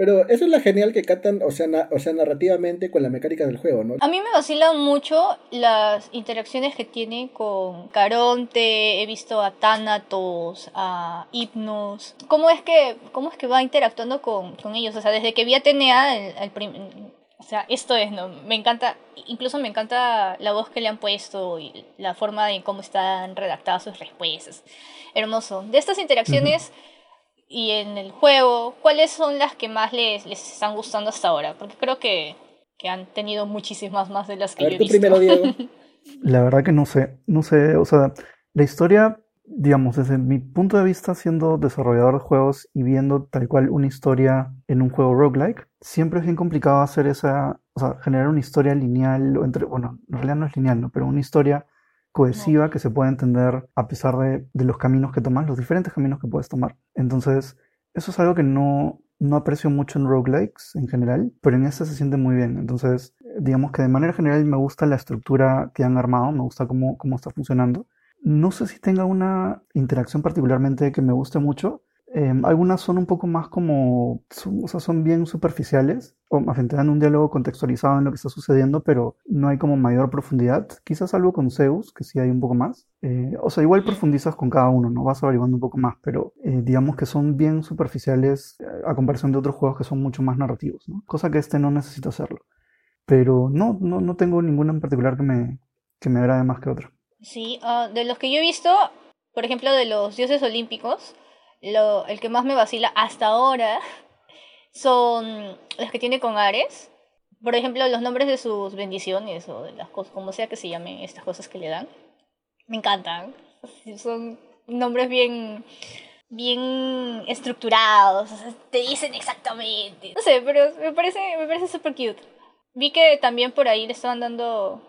Pero eso es la genial que catan, o sea, o sea, narrativamente con la mecánica del juego, ¿no? A mí me vacilan mucho las interacciones que tiene con Caronte, he visto a Thanatos, a Hypnos. ¿Cómo es que, cómo es que va interactuando con, con ellos? O sea, desde que vi a Atenea, el, o sea, esto es, ¿no? Me encanta, incluso me encanta la voz que le han puesto y la forma en cómo están redactadas sus respuestas. Hermoso. De estas interacciones y en el juego, ¿cuáles son las que más les, les están gustando hasta ahora? Porque creo que, que han tenido muchísimas más de las que yo he visto. primero, Diego. La verdad que no sé, no sé, o sea, la historia, digamos, desde mi punto de vista siendo desarrollador de juegos y viendo tal cual una historia en un juego roguelike, siempre es bien complicado hacer esa, o sea, generar una historia lineal, o entre, bueno, en realidad no es lineal, ¿no? pero una historia cohesiva que se puede entender a pesar de, los caminos que tomas, los diferentes caminos que puedes tomar. Entonces, eso es algo que no, no aprecio mucho en roguelikes en general, pero en este se siente muy bien. Entonces, digamos que de manera general me gusta la estructura que han armado, me gusta cómo, cómo está funcionando. No sé si tenga una interacción particularmente que me guste mucho, Em, algunas son un poco más como, son, o sea, son bien superficiales, o más bien te dan un diálogo contextualizado en lo que está sucediendo, pero no hay como mayor profundidad. Quizás algo con Zeus, que sí hay un poco más. Eh, o sea, igual profundizas con cada uno, ¿no? Vas averiguando un poco más, pero eh, digamos que son bien superficiales eh, a comparación de otros juegos que son mucho más narrativos, ¿no? Cosa que este no necesita hacerlo. Pero no, no, no tengo ninguna en particular que me, que me agrade más que otra. Sí, ah, de los que yo he visto, por ejemplo, de los dioses olímpicos, lo, el que más me vacila hasta ahora son los que tiene con Ares. Por ejemplo, los nombres de sus bendiciones o de las cosas, como sea que se llamen estas cosas que le dan. Me encantan. Son nombres bien bien estructurados, te dicen exactamente. No sé, pero me parece me parece super cute. Vi que también por ahí le estaban dando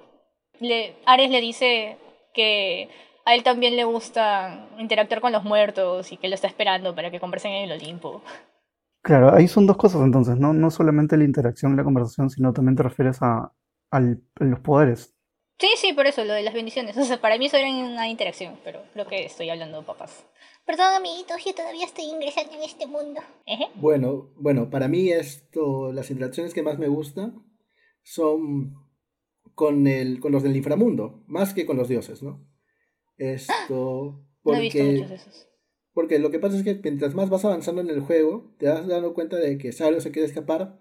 le Ares le dice que a él también le gusta interactuar con los muertos y que lo está esperando para que conversen en el Olimpo. Claro, ahí son dos cosas entonces, no, no solamente la interacción y la conversación, sino también te refieres a, los poderes. Sí, sí, por eso, lo de las bendiciones. O sea, para mí eso era una interacción, pero creo que estoy hablando de papás. Perdón, amiguitos, yo todavía estoy ingresando en este mundo. Bueno, bueno, para mí esto, las interacciones que más me gustan son con, el, con los del inframundo, más que con los dioses, ¿no? Esto. Porque, no he visto muchos de esos. Porque lo que pasa es que mientras más vas avanzando en el juego, te das dando cuenta de que Sario se quiere escapar,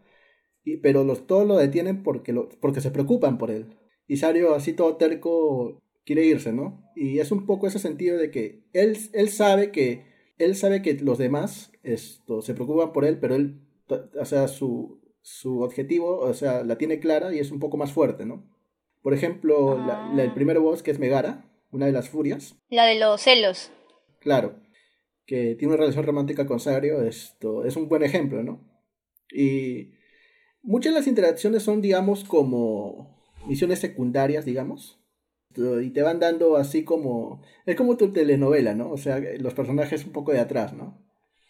y, pero los, todos lo detienen porque, lo, porque se preocupan por él. Y Sario, así todo terco, quiere irse, ¿no? Y es un poco ese sentido de que él, él sabe que él sabe que los demás esto, se preocupan por él, pero él, o sea, su, su objetivo, o sea, la tiene clara y es un poco más fuerte, ¿no? Por ejemplo, la, el ah. primer boss que es Megara, una de las furias. La de los celos. Claro, que tiene una relación romántica con Sario, esto es un buen ejemplo, ¿no? Y muchas de las interacciones son, digamos, como misiones secundarias, digamos, y te van dando así como... Es como tu telenovela, ¿no? O sea, los personajes un poco de atrás, ¿no?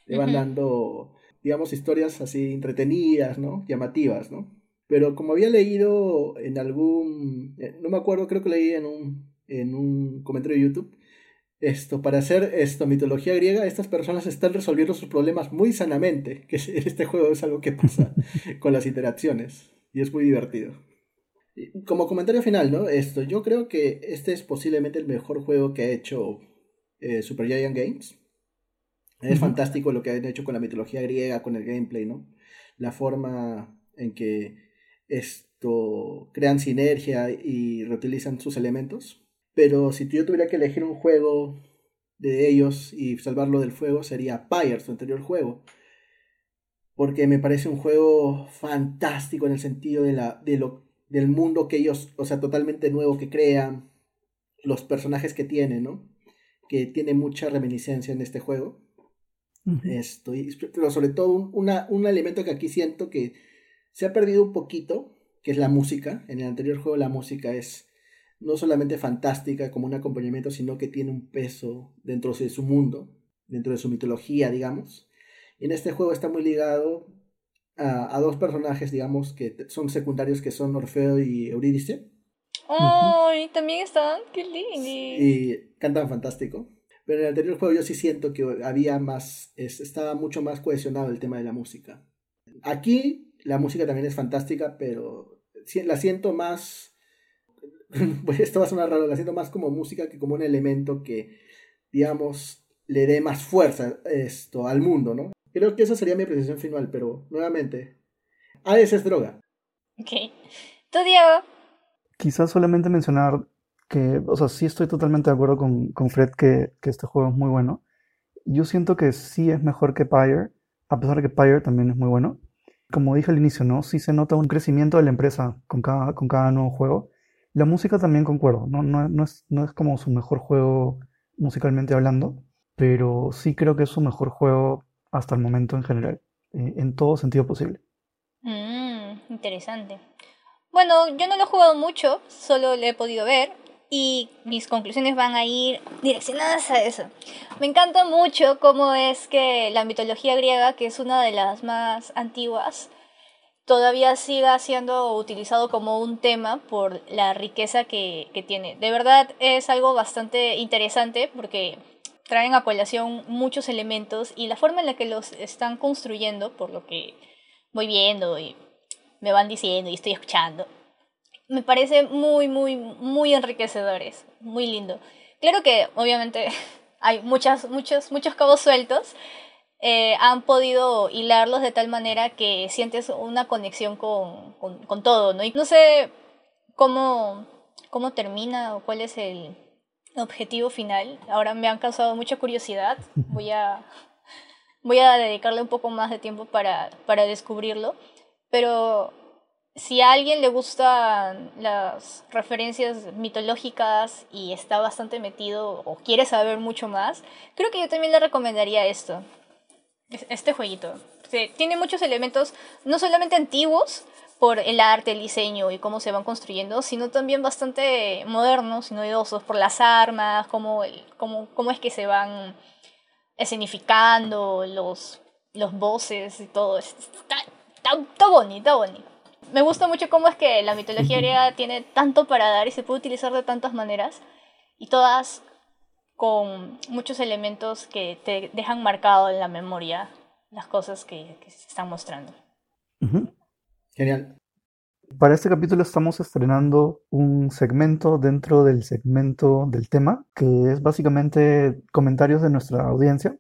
Te van dando, digamos, historias así entretenidas, ¿no? Llamativas, ¿no? Pero como había leído en algún... Eh, no me acuerdo, creo que leí en un, en un comentario de YouTube. Esto, para hacer esto, mitología griega, estas personas están resolviendo sus problemas muy sanamente, que en este juego es algo que pasa con las interacciones. Y es muy divertido. Como comentario final, ¿no? Esto, yo creo que este es posiblemente el mejor juego que ha hecho eh, Super Giant Games. Es fantástico lo que han hecho con la mitología griega, con el gameplay, ¿no? La forma en que esto crean sinergia y reutilizan sus elementos. Pero si yo tuviera que elegir un juego de ellos y salvarlo del fuego, sería Pyre, su anterior juego. Porque me parece un juego fantástico en el sentido de, la, de lo del mundo que ellos, o sea, totalmente nuevo que crean, los personajes que tiene, ¿no? Que tiene mucha reminiscencia en este juego. Esto, pero sobre todo un, un elemento que aquí siento que se ha perdido un poquito, que es la música. En el anterior juego la música es no solamente fantástica como un acompañamiento, sino que tiene un peso dentro de su mundo, dentro de su mitología, digamos. Y en este juego está muy ligado a, dos personajes, digamos, que son secundarios, que son Orfeo y Eurídice. ¡Ay! También están, qué lindo. Y cantan fantástico. Pero en el anterior juego yo sí siento que había más, estaba mucho más cohesionado el tema de la música. Aquí la música también es fantástica, pero la siento más, pues esto va a sonar raro, la siento más como música que como un elemento que, digamos, le dé más fuerza esto al mundo, ¿no? Creo que esa sería mi apreciación final, pero nuevamente, Hades es droga. Ok. ¿Tú, Diego? Quizás solamente mencionar que, o sea, sí estoy totalmente de acuerdo con, Fred que, este juego es muy bueno. Yo siento que sí es mejor que Pyre, a pesar de que Pyre también es muy bueno. Como dije al inicio, ¿no? Sí se nota un crecimiento de la empresa con cada, con cada nuevo juego. La música también concuerdo, ¿no? No, no, es, no es como su mejor juego musicalmente hablando, pero sí creo que es su mejor juego hasta el momento en general, eh, en todo sentido posible. Mm, interesante. Bueno, yo no lo he jugado mucho, solo lo he podido ver y mis conclusiones van a ir direccionadas a eso. Me encanta mucho cómo es que la mitología griega, que es una de las más antiguas, todavía siga siendo utilizado como un tema por la riqueza que, que tiene. De verdad es algo bastante interesante porque traen a colación muchos elementos y la forma en la que los están construyendo, por lo que voy viendo y me van diciendo y estoy escuchando, me parece muy, muy, muy enriquecedores, muy lindo. Claro que obviamente hay muchas, muchos, muchos cabos sueltos, eh, han podido hilarlos de tal manera que sientes una conexión con, con, con todo, ¿no? Y no sé cómo, cómo termina o cuál es el, objetivo final. Ahora me han causado mucha curiosidad. Voy a, voy a dedicarle un poco más de tiempo para, para descubrirlo. Pero si a alguien le gustan las referencias mitológicas y está bastante metido o quiere saber mucho más, creo que yo también le recomendaría esto. Este jueguito. tiene muchos elementos no solamente antiguos, por el arte, el diseño y cómo se van construyendo, sino también bastante modernos y novedosos por las armas, cómo, cómo, cómo es que se van escenificando los, los voces y todo. Está, está, bonito, bonito. Me gusta mucho cómo es que la mitología griega tiene tanto para dar y se puede utilizar de tantas maneras y todas con muchos elementos que te dejan marcado en la memoria las cosas que, que se están mostrando. Genial. Para este capítulo estamos estrenando un segmento dentro del segmento del tema, que es básicamente comentarios de nuestra audiencia.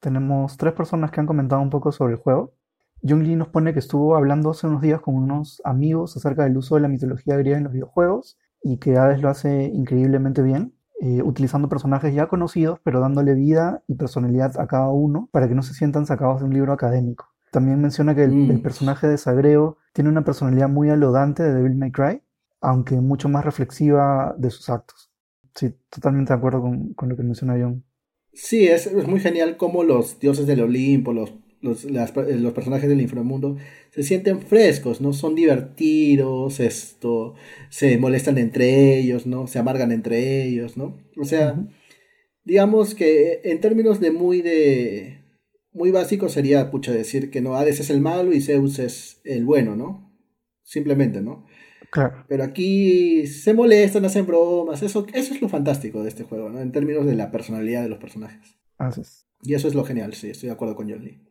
tenemos tres personas que han comentado un poco sobre el juego. Jung Lee nos pone que estuvo hablando hace unos días con unos amigos acerca del uso de la mitología griega en los videojuegos y que Hades lo hace increíblemente bien, eh, utilizando personajes ya conocidos, pero dándole vida y personalidad a cada uno para que no se sientan sacados de un libro académico. También menciona que el, Mm. el personaje de Sagreo tiene una personalidad muy alodante de Devil May Cry, aunque mucho más reflexiva de sus actos. Sí, totalmente de acuerdo con, con lo que menciona John. Sí, es, es muy genial cómo los dioses del Olimpo, los, los, las- los personajes del inframundo se sienten frescos, ¿no? Son divertidos, esto, se molestan entre ellos, ¿no? Se amargan entre ellos, ¿no? O sea, digamos que en términos de muy de muy básico sería pucha decir que no Hades es el malo y Zeus es el bueno, ¿no? Simplemente, ¿no? Claro. Pero aquí se molestan, hacen bromas, eso, eso es lo fantástico de este juego, ¿no? En términos de la personalidad de los personajes. Así es. Y eso es lo genial, sí, estoy de acuerdo con John Lee.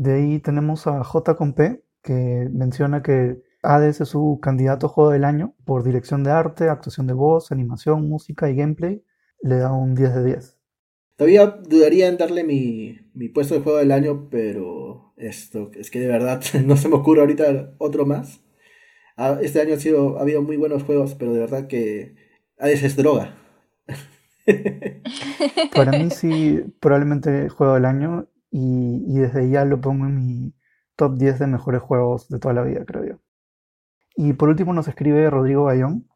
De ahí tenemos a J con P, que menciona que Hades es su candidato a juego del año por dirección de arte, actuación de voz, animación, música y gameplay. Le da un 10 de 10. Todavía dudaría en darle mi, mi puesto de juego del año, pero esto, es que de verdad no se me ocurre ahorita otro más. Ah, Este año ha, sido, ha habido muy buenos juegos, pero de verdad que Hades es droga. Para mí sí, probablemente juego del año y, y desde ya lo pongo en mi top 10 de mejores juegos de toda la vida, creo yo. Y por último nos escribe Rodrigo Bayón.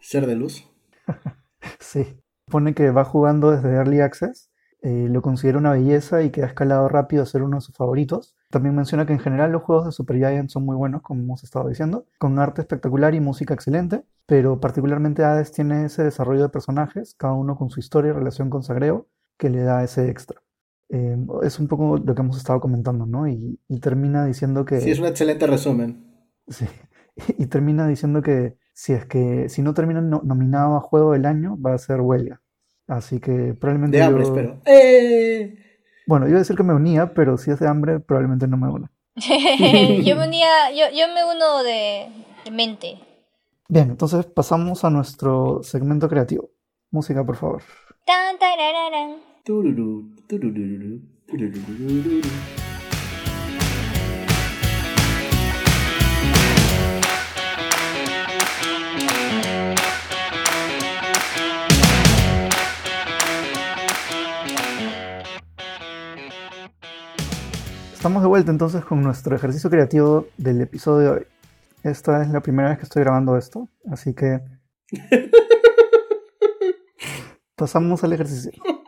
Ser de luz. Sí. Pone que va jugando desde Early Access, eh, lo considera una belleza y que ha escalado rápido a ser uno de sus favoritos. También menciona que en general los juegos de Supergiant son muy buenos, como hemos estado diciendo, con arte espectacular y música excelente, pero particularmente Hades tiene ese desarrollo de personajes, cada uno con su historia y relación con Sagreo, que le da ese extra. Eh, es un poco lo que hemos estado comentando, ¿no? Y, y termina diciendo que... Sí, es un excelente resumen. Sí. Y termina diciendo que si es que si no termina no- nominado a juego del año, va a ser huelga. Así que probablemente De hambre, yo- espero. ¡Eh! Bueno, iba a decir que me unía, pero si es de hambre, probablemente no me una. yo me unía, yo, yo me uno de, de mente. Bien, entonces pasamos a nuestro segmento creativo. Música, por favor. Tan, tarararán. Tururú. Estamos de vuelta entonces con nuestro ejercicio creativo del episodio de hoy. Esta es la primera vez que estoy grabando esto, así que pasamos al ejercicio.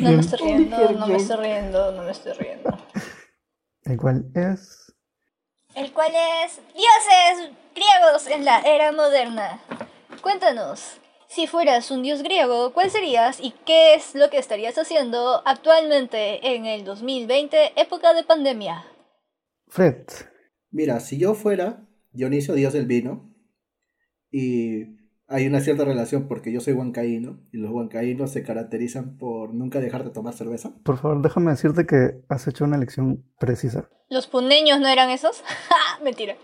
No me estoy riendo, no me estoy riendo, no me estoy riendo. El cual es El cual es dioses griegos en la era moderna. Cuéntanos, si fueras un dios griego, ¿cuál serías y qué es lo que estarías haciendo actualmente en el 2020, época de pandemia? Fred. Mira, si yo fuera Dionisio, dios del vino, y hay una cierta relación porque yo soy huancaíno, y los huancaínos se caracterizan por nunca dejar de tomar cerveza. Por favor, déjame decirte que has hecho una elección precisa. ¿Los puneños no eran esos? Mentira.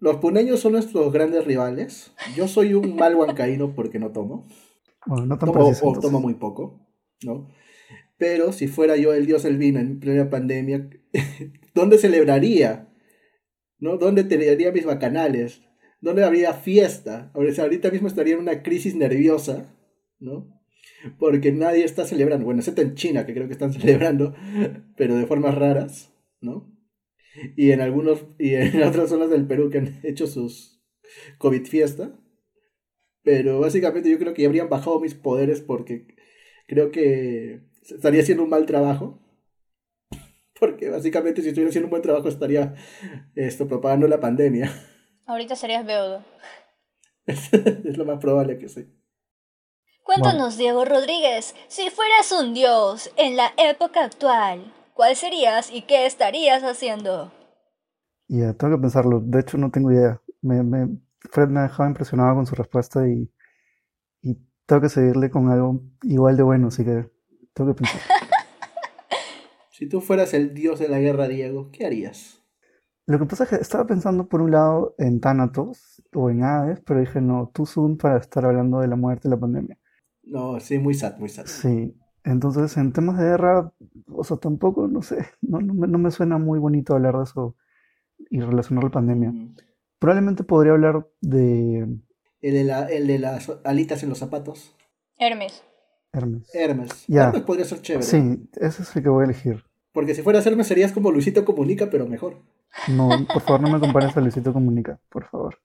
Los puneños son nuestros grandes rivales. Yo soy un mal huancaíno porque no tomo. Bueno, no tan Tomo, preciso. o tomo muy poco, ¿no? Pero si fuera yo el dios del vino en plena pandemia, ¿dónde celebraría? ¿No? ¿Dónde tendría mis bacanales? ¿Dónde habría fiesta? O ahorita mismo estaría en una crisis nerviosa, ¿no? Porque nadie está celebrando, bueno, excepto en China, que creo que están celebrando, pero de formas raras, ¿no? Y en algunos, y en otras zonas del Perú que han hecho sus COVID fiesta. Pero básicamente yo creo que ya habrían bajado mis poderes porque creo que estaría haciendo un mal trabajo. Porque básicamente si estuviera haciendo un buen trabajo estaría esto, propagando la pandemia. Ahorita serías Beodo. es lo más probable que sí. Cuéntanos, Diego Rodríguez, si fueras un dios en la época actual, ¿cuál serías y qué estarías haciendo? Ya, tengo que pensarlo. De hecho, no tengo idea. Me, me- Fred me ha dejado impresionado con su respuesta y, y tengo que seguirle con algo igual de bueno, así que tengo que pensar. Si tú fueras el dios de la guerra, Diego, ¿qué harías? Lo que pasa es que estaba pensando por un lado en Thanatos o en Hades, pero dije no, too soon para estar hablando de la muerte y la pandemia. No, sí, muy sad, muy sad. Sí, entonces en temas de guerra, o sea, tampoco, no sé, no, no me, no me suena muy bonito hablar de eso y relacionar la pandemia. Mm. Probablemente podría hablar de El de, la, el de las alitas en los zapatos. Hermes. Hermes. Hermes. Ya. Hermes podría ser chévere. Sí, ese es el que voy a elegir. Porque si fueras Hermes serías como Luisito Comunica, pero mejor. No, por favor, no me compares a Luisito Comunica, por favor.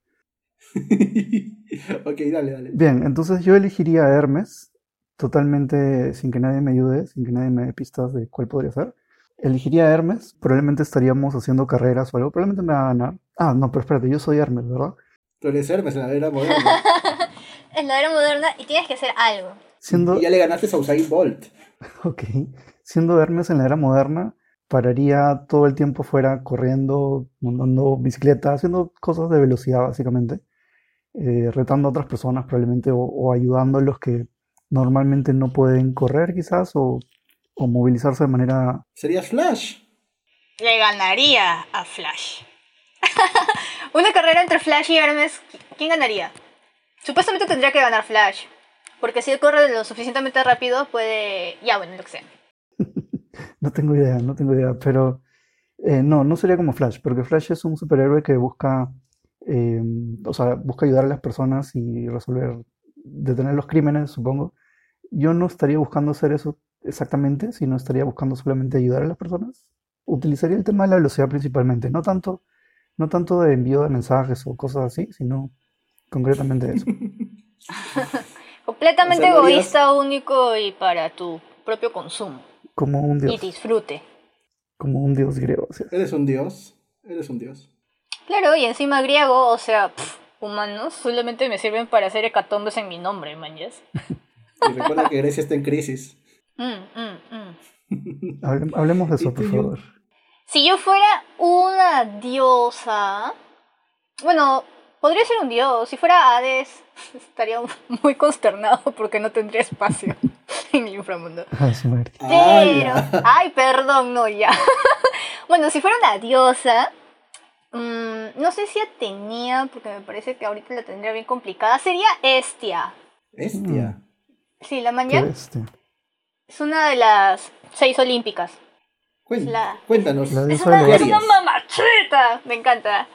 ok, dale, dale. Bien, entonces yo elegiría a Hermes, totalmente sin que nadie me ayude, sin que nadie me dé pistas de cuál podría ser. Elegiría a Hermes, probablemente estaríamos haciendo carreras o algo, probablemente me va a ganar. Ah, no, pero espérate, yo soy Hermes, ¿verdad? Tú eres Hermes en la era moderna. En la era moderna y tienes que hacer algo. Siendo, y ya le ganaste a Usain Bolt. ok, siendo Hermes en la era moderna, pararía todo el tiempo fuera corriendo, montando bicicleta, haciendo cosas de velocidad básicamente, eh, retando a otras personas probablemente o, o ayudando a los que normalmente no pueden correr quizás o, o movilizarse de manera... Serías Flash. Le ganaría a Flash. Una carrera entre Flash y Hermes, ¿quién ganaría? Supuestamente tendría que ganar Flash. Porque si él corre lo suficientemente rápido, puede. Ya, bueno, lo que sea. No tengo idea, no tengo idea, pero eh, no, no sería como Flash, porque Flash es un superhéroe que busca, eh, o sea, busca ayudar a las personas y resolver, detener los crímenes, supongo. Yo no estaría buscando hacer eso exactamente, sino estaría buscando solamente ayudar a las personas. Utilizaría el tema de la velocidad principalmente, no tanto, no tanto de envío de mensajes o cosas así, sino concretamente eso. Completamente egoísta, único y para tu propio consumo. Como un Y dios, disfrute. como un dios griego. o sea. Eres un dios. Eres un dios. Claro, y encima griego, o sea, pff, humanos, solamente me sirven para hacer hecatombes en mi nombre, manjas. Y recuerda que Grecia está en crisis. Mm, mm, mm. Hable- hablemos de eso, Y por y favor. Si yo fuera una diosa. Bueno, podría ser un dios. Si fuera Hades, estaría muy consternado porque no tendría espacio en el inframundo. Ay, su madre. Pero. ¡Hala! Ay, perdón, no, ya. bueno, si fuera una diosa. mm, no sé si Atenea, porque me parece que ahorita la tendría bien complicada. Sería Estia. Bestia. Sí, la Qué mañana es una de las seis olímpicas. Cuen- La- Cuéntanos. La Es una, es una mamachita. Me encanta.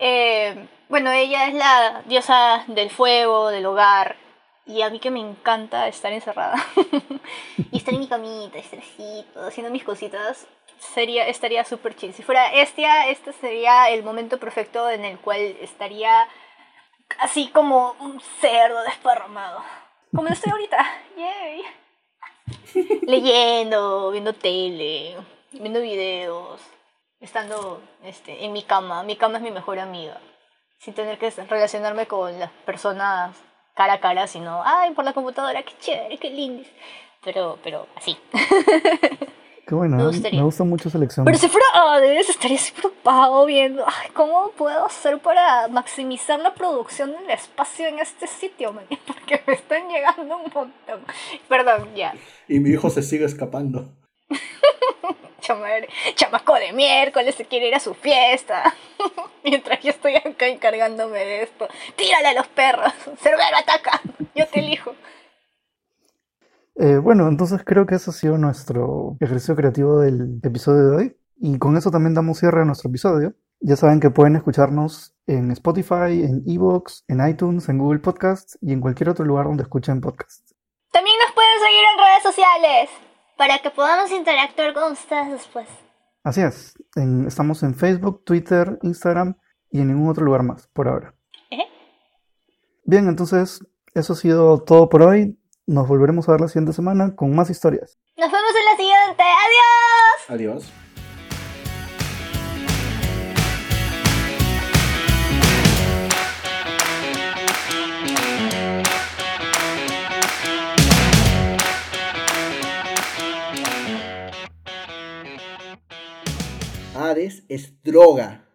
Eh, bueno, ella es la diosa del fuego, del hogar. Y a mí que me encanta estar encerrada. y estar en mi camita, todo, haciendo mis cositas. Sería, estaría súper chill. Si fuera Estia, este sería el momento perfecto en el cual estaría así como un cerdo desparramado. Como lo estoy ahorita. Yay. Leyendo, viendo tele, viendo videos, estando este, en mi cama. Mi cama es mi mejor amiga. Sin tener que relacionarme con las personas cara a cara, sino, ay, por la computadora, qué chévere, qué lindis. Pero, pero así. Qué bueno, Me ¿eh? gustaría. me gusta mucho esa elección. Pero si fuera Hades, estaría así preocupado viendo, ay, ¿cómo puedo hacer para maximizar la producción del espacio en este sitio, man? Porque me están llegando un montón. Perdón, ya. Y mi hijo se sigue escapando. Chamaco de miércoles se quiere ir a su fiesta. Mientras yo estoy acá encargándome de esto. Tírale a los perros. Cerbero ataca. Yo te elijo. Eh, bueno, entonces creo que eso ha sido nuestro ejercicio creativo del episodio de hoy. Y con eso también damos cierre a nuestro episodio. Ya saben que pueden escucharnos en Spotify, en Evox, en iTunes, en Google Podcasts y en cualquier otro lugar donde escuchen podcasts. También nos pueden seguir en redes sociales. Para que podamos interactuar con ustedes después. Así es, en- estamos en Facebook, Twitter, Instagram y en ningún otro lugar más por ahora. ¿Eh? Bien, entonces eso ha sido todo por hoy. Nos volveremos a ver la siguiente semana con más historias. Nos vemos en la siguiente. ¡Adiós! Adiós. Es droga.